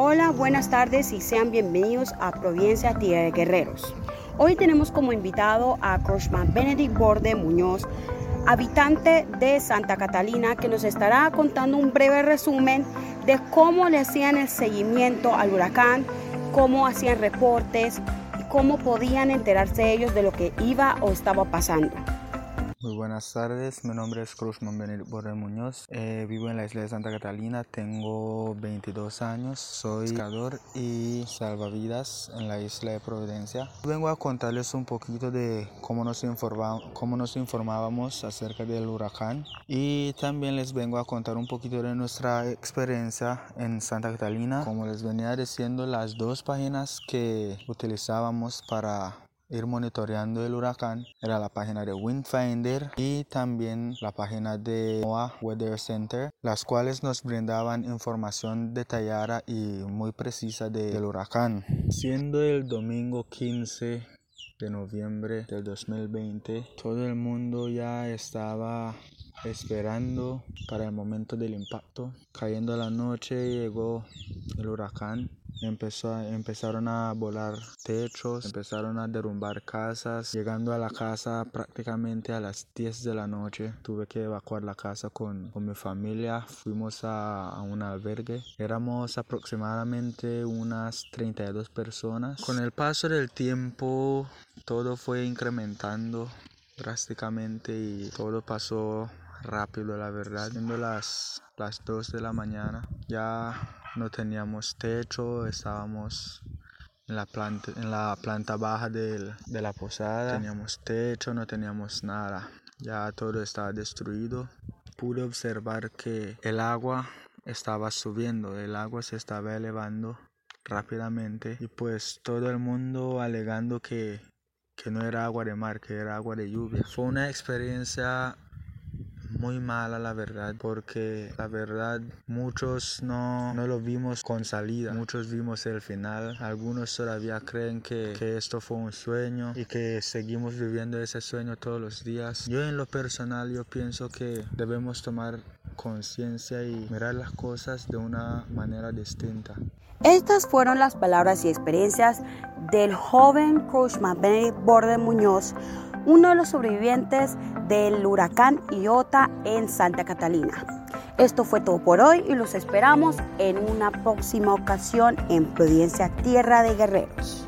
Hola, buenas tardes y sean bienvenidos a Providencia Tierra de Guerreros. Hoy tenemos como invitado a Crushman Benedict Borde Muñoz, habitante de Santa Catalina, que nos estará contando un breve resumen de cómo le hacían el seguimiento al huracán, cómo hacían reportes y cómo podían enterarse ellos de lo que iba o estaba pasando. Muy buenas tardes, mi nombre es Cruzman Borrell Muñoz, eh, vivo en la isla de Santa Catalina, tengo 22 años, soy pescador y salvavidas en la isla de Providencia. Vengo a contarles un poquito de cómo nos, cómo nos informábamos acerca del huracán y también les vengo a contar un poquito de nuestra experiencia en Santa Catalina. Como les venía diciendo, las dos páginas que utilizábamos para ir monitoreando el huracán era la página de Windfinder y también la página de NOAA Weather Center, las cuales nos brindaban información detallada y muy precisa del huracán. Siendo el domingo 15 de noviembre del 2020, todo el mundo ya estaba esperando para el momento del impacto. Cayendo la noche llegó el huracán Empezó, empezaron a volar techos, empezaron a derrumbar casas. Llegando a la casa prácticamente a las 10 de la noche, tuve que evacuar la casa con, con mi familia. Fuimos a, a, un albergue. Éramos aproximadamente unas 32 personas. Con el paso del tiempo, todo fue incrementando drásticamente y todo pasó rápido, la verdad. Siendo las, las 2 de la mañana, ya no teníamos techo, estábamos en la planta, en la planta baja de la posada, teníamos techo, no teníamos nada, ya todo estaba destruido. Pude observar que el agua estaba subiendo, el agua se estaba elevando rápidamente y pues todo el mundo alegando que, que no era agua de mar, que era agua de lluvia. Fue una experiencia muy mala la verdad porque la verdad muchos no, no lo vimos con salida. Muchos vimos el final. Algunos todavía creen que, esto fue un sueño y que seguimos viviendo ese sueño todos los días. Yo en lo personal yo pienso que debemos tomar conciencia y mirar las cosas de una manera distinta. Estas fueron las palabras y experiencias del joven Crushman Benedict Borde Muñoz, uno de los sobrevivientes del huracán Iota en Santa Catalina. Esto fue todo por hoy y los esperamos en una próxima ocasión en Providencia Tierra de Guerreros.